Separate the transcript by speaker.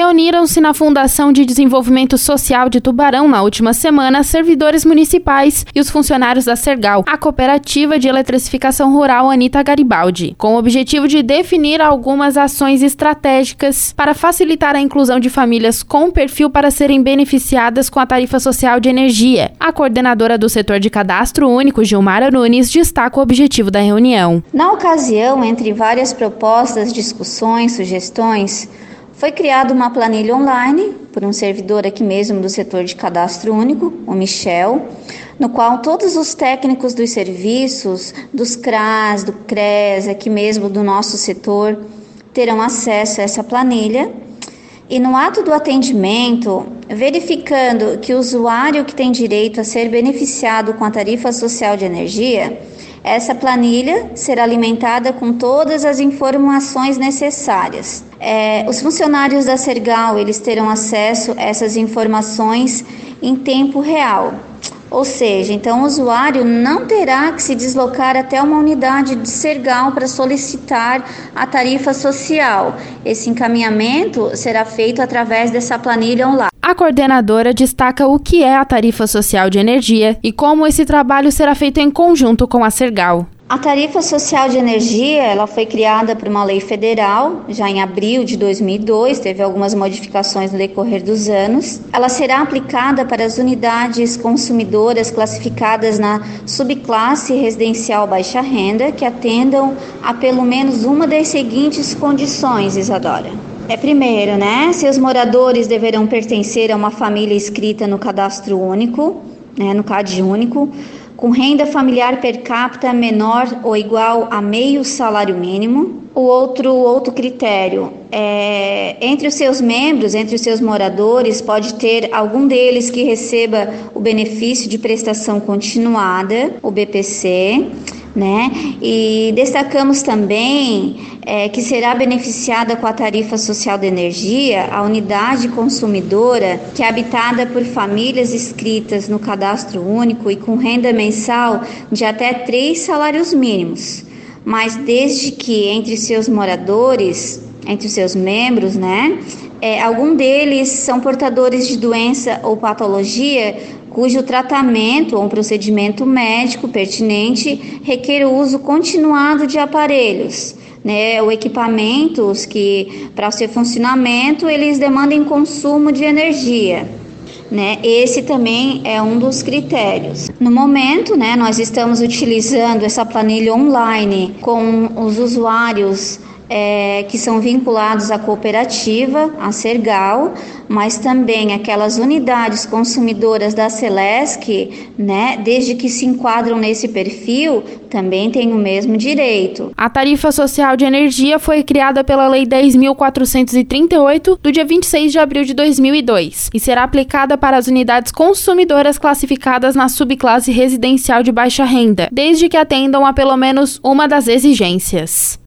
Speaker 1: Reuniram-se na Fundação de Desenvolvimento Social de Tubarão na última semana servidores municipais e os funcionários da Sergal, a cooperativa de eletrificação rural Anita Garibaldi, com o objetivo de definir algumas ações estratégicas para facilitar a inclusão de famílias com perfil para serem beneficiadas com a tarifa social de energia. A coordenadora do setor de cadastro único, Gilmara Nunes, destaca o objetivo da reunião.
Speaker 2: Na ocasião, entre várias propostas, discussões, sugestões, foi criada uma planilha online por um servidor aqui mesmo do setor de cadastro único, o Michel, no qual todos os técnicos dos serviços, dos CRAS, do CRES, aqui mesmo do nosso setor, terão acesso a essa planilha. E no ato do atendimento, verificando que o usuário que tem direito a ser beneficiado com a tarifa social de energia, essa planilha será alimentada com todas as informações necessárias. É, os funcionários da Sergal eles terão acesso a essas informações em tempo real. Ou seja, então o usuário não terá que se deslocar até uma unidade de Sergal para solicitar a tarifa social. Esse encaminhamento será feito através dessa planilha online.
Speaker 1: A coordenadora destaca o que é a tarifa social de energia e como esse trabalho será feito em conjunto com a Sergal.
Speaker 2: A tarifa social de energia, ela foi criada por uma lei federal, já em abril de 2002, teve algumas modificações no decorrer dos anos. Ela será aplicada para as unidades consumidoras classificadas na subclasse residencial baixa renda, que atendam a pelo menos uma das seguintes condições, Isadora. É primeiro, né? Seus moradores deverão pertencer a uma família inscrita no cadastro único, né, no CAD único com renda familiar per capita menor ou igual a meio salário mínimo. O outro, outro critério é entre os seus membros, entre os seus moradores, pode ter algum deles que receba o benefício de prestação continuada, o BPC né? E destacamos também é, que será beneficiada com a tarifa social de energia a unidade consumidora que é habitada por famílias inscritas no cadastro único e com renda mensal de até três salários mínimos, mas desde que entre seus moradores, entre seus membros, né? É, algum deles são portadores de doença ou patologia cujo tratamento ou um procedimento médico pertinente requer o uso continuado de aparelhos, né, ou equipamentos que, para o seu funcionamento, eles demandem consumo de energia. Né? Esse também é um dos critérios. No momento, né, nós estamos utilizando essa planilha online com os usuários é, que são vinculados à cooperativa, a Sergal, mas também aquelas unidades consumidoras da Celesc, né, desde que se enquadram nesse perfil, também têm o mesmo direito.
Speaker 1: A tarifa social de energia foi criada pela Lei 10.438 do dia 26 de abril de 2002 e será aplicada para as unidades consumidoras classificadas na subclasse residencial de baixa renda, desde que atendam a pelo menos uma das exigências.